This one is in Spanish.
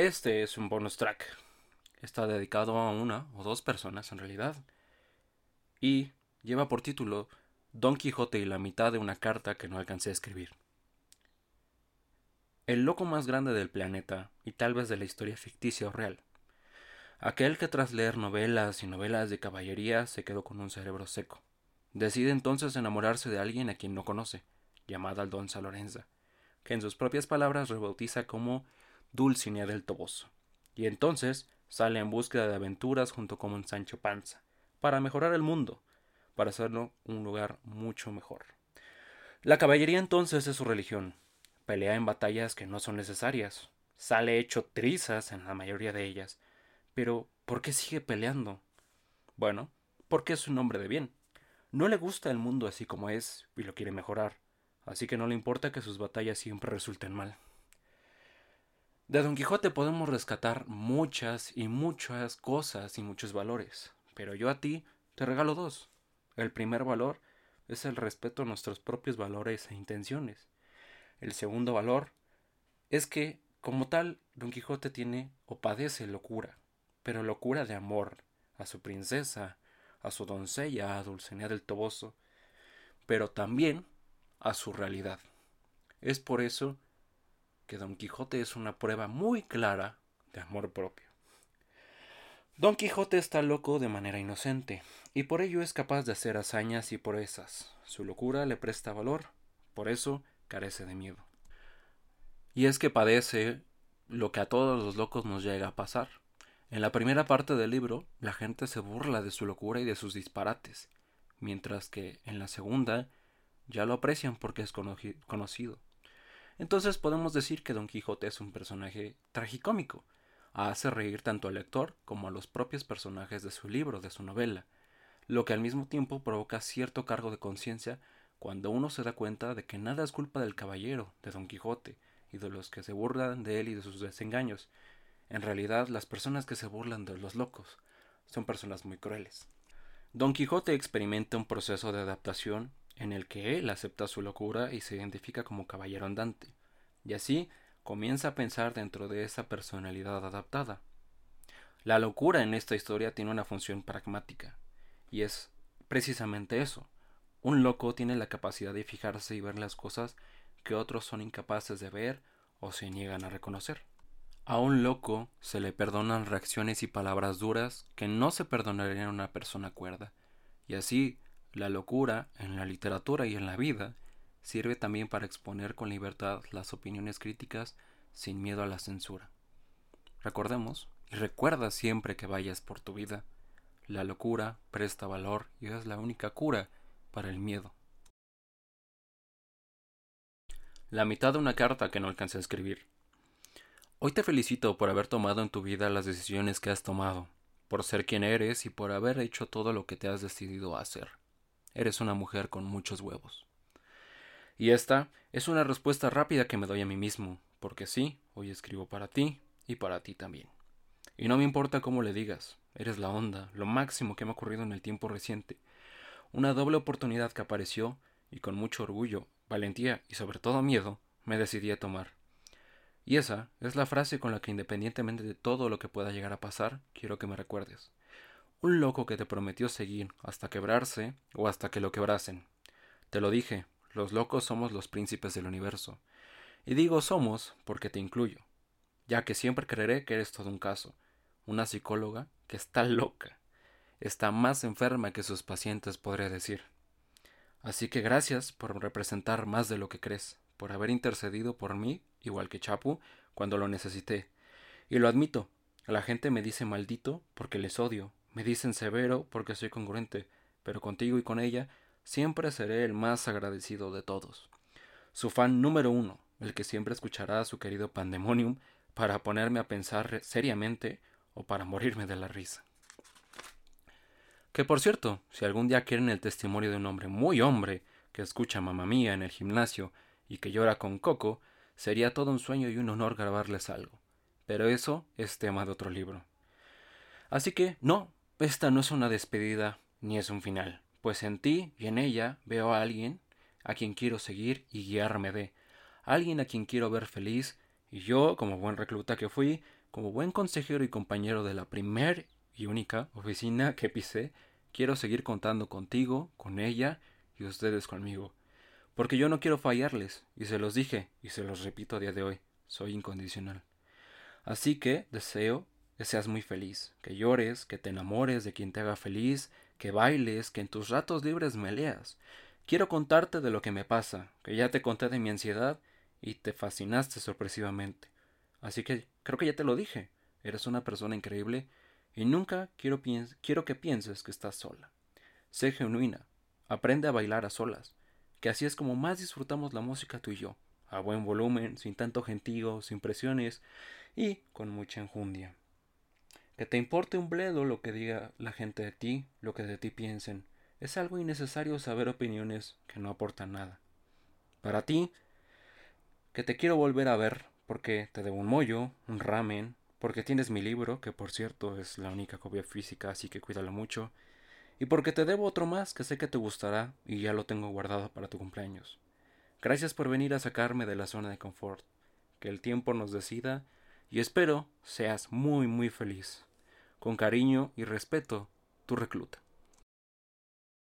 Este es un bonus track. Está dedicado a una o dos personas en realidad. Y lleva por título Don Quijote y la mitad de una carta que no alcancé a escribir. El loco más grande del planeta, y tal vez de la historia ficticia o real. Aquel que tras leer novelas y novelas de caballería se quedó con un cerebro seco. Decide entonces enamorarse de alguien a quien no conoce, llamada Aldonza Lorenza, que en sus propias palabras rebautiza como Dulcinea del Toboso, y entonces sale en búsqueda de aventuras junto con un Sancho Panza, para mejorar el mundo, para hacerlo un lugar mucho mejor. La caballería entonces es su religión, pelea en batallas que no son necesarias, sale hecho trizas en la mayoría de ellas, pero ¿por qué sigue peleando? Bueno, porque es un hombre de bien. No le gusta el mundo así como es y lo quiere mejorar, así que no le importa que sus batallas siempre resulten mal. De Don Quijote podemos rescatar muchas y muchas cosas y muchos valores, pero yo a ti te regalo dos. El primer valor es el respeto a nuestros propios valores e intenciones. El segundo valor es que, como tal, Don Quijote tiene o padece locura, pero locura de amor a su princesa, a su doncella, a Dulcinea del Toboso, pero también a su realidad. Es por eso que Don Quijote es una prueba muy clara de amor propio. Don Quijote está loco de manera inocente, y por ello es capaz de hacer hazañas y proezas. Su locura le presta valor, por eso carece de miedo. Y es que padece lo que a todos los locos nos llega a pasar. En la primera parte del libro, la gente se burla de su locura y de sus disparates, mientras que en la segunda ya lo aprecian porque es conocido. Entonces podemos decir que Don Quijote es un personaje tragicómico. Hace reír tanto al lector como a los propios personajes de su libro, de su novela, lo que al mismo tiempo provoca cierto cargo de conciencia cuando uno se da cuenta de que nada es culpa del caballero, de Don Quijote, y de los que se burlan de él y de sus desengaños. En realidad, las personas que se burlan de los locos son personas muy crueles. Don Quijote experimenta un proceso de adaptación en el que él acepta su locura y se identifica como caballero andante, y así comienza a pensar dentro de esa personalidad adaptada. La locura en esta historia tiene una función pragmática, y es precisamente eso. Un loco tiene la capacidad de fijarse y ver las cosas que otros son incapaces de ver o se niegan a reconocer. A un loco se le perdonan reacciones y palabras duras que no se perdonarían a una persona cuerda, y así la locura, en la literatura y en la vida, sirve también para exponer con libertad las opiniones críticas sin miedo a la censura. Recordemos, y recuerda siempre que vayas por tu vida, la locura presta valor y es la única cura para el miedo. La mitad de una carta que no alcancé a escribir. Hoy te felicito por haber tomado en tu vida las decisiones que has tomado, por ser quien eres y por haber hecho todo lo que te has decidido a hacer. Eres una mujer con muchos huevos. Y esta es una respuesta rápida que me doy a mí mismo, porque sí, hoy escribo para ti y para ti también. Y no me importa cómo le digas, eres la onda, lo máximo que me ha ocurrido en el tiempo reciente. Una doble oportunidad que apareció y con mucho orgullo, valentía y sobre todo miedo me decidí a tomar. Y esa es la frase con la que independientemente de todo lo que pueda llegar a pasar, quiero que me recuerdes un loco que te prometió seguir hasta quebrarse o hasta que lo quebrasen. Te lo dije, los locos somos los príncipes del universo. Y digo somos porque te incluyo, ya que siempre creeré que eres todo un caso, una psicóloga que está loca, está más enferma que sus pacientes, podría decir. Así que gracias por representar más de lo que crees, por haber intercedido por mí, igual que Chapu, cuando lo necesité. Y lo admito, la gente me dice maldito porque les odio, me dicen severo porque soy congruente, pero contigo y con ella siempre seré el más agradecido de todos. Su fan número uno, el que siempre escuchará a su querido Pandemonium para ponerme a pensar seriamente o para morirme de la risa. Que por cierto, si algún día quieren el testimonio de un hombre muy hombre que escucha mamá mía en el gimnasio y que llora con Coco, sería todo un sueño y un honor grabarles algo. Pero eso es tema de otro libro. Así que no, esta no es una despedida ni es un final, pues en ti y en ella veo a alguien a quien quiero seguir y guiarme de, alguien a quien quiero ver feliz, y yo, como buen recluta que fui, como buen consejero y compañero de la primer y única oficina que pisé, quiero seguir contando contigo, con ella y ustedes conmigo. Porque yo no quiero fallarles, y se los dije, y se los repito a día de hoy, soy incondicional. Así que deseo que seas muy feliz, que llores, que te enamores de quien te haga feliz, que bailes, que en tus ratos libres me leas. Quiero contarte de lo que me pasa, que ya te conté de mi ansiedad y te fascinaste sorpresivamente. Así que creo que ya te lo dije, eres una persona increíble y nunca quiero, quiero que pienses que estás sola. Sé genuina, aprende a bailar a solas, que así es como más disfrutamos la música tú y yo, a buen volumen, sin tanto gentío, sin presiones y con mucha enjundia. Que te importe un bledo lo que diga la gente de ti, lo que de ti piensen. Es algo innecesario saber opiniones que no aportan nada. Para ti, que te quiero volver a ver porque te debo un mollo, un ramen, porque tienes mi libro, que por cierto es la única copia física, así que cuídalo mucho, y porque te debo otro más que sé que te gustará y ya lo tengo guardado para tu cumpleaños. Gracias por venir a sacarme de la zona de confort. Que el tiempo nos decida y espero seas muy muy feliz. Con cariño y respeto, tu recluta.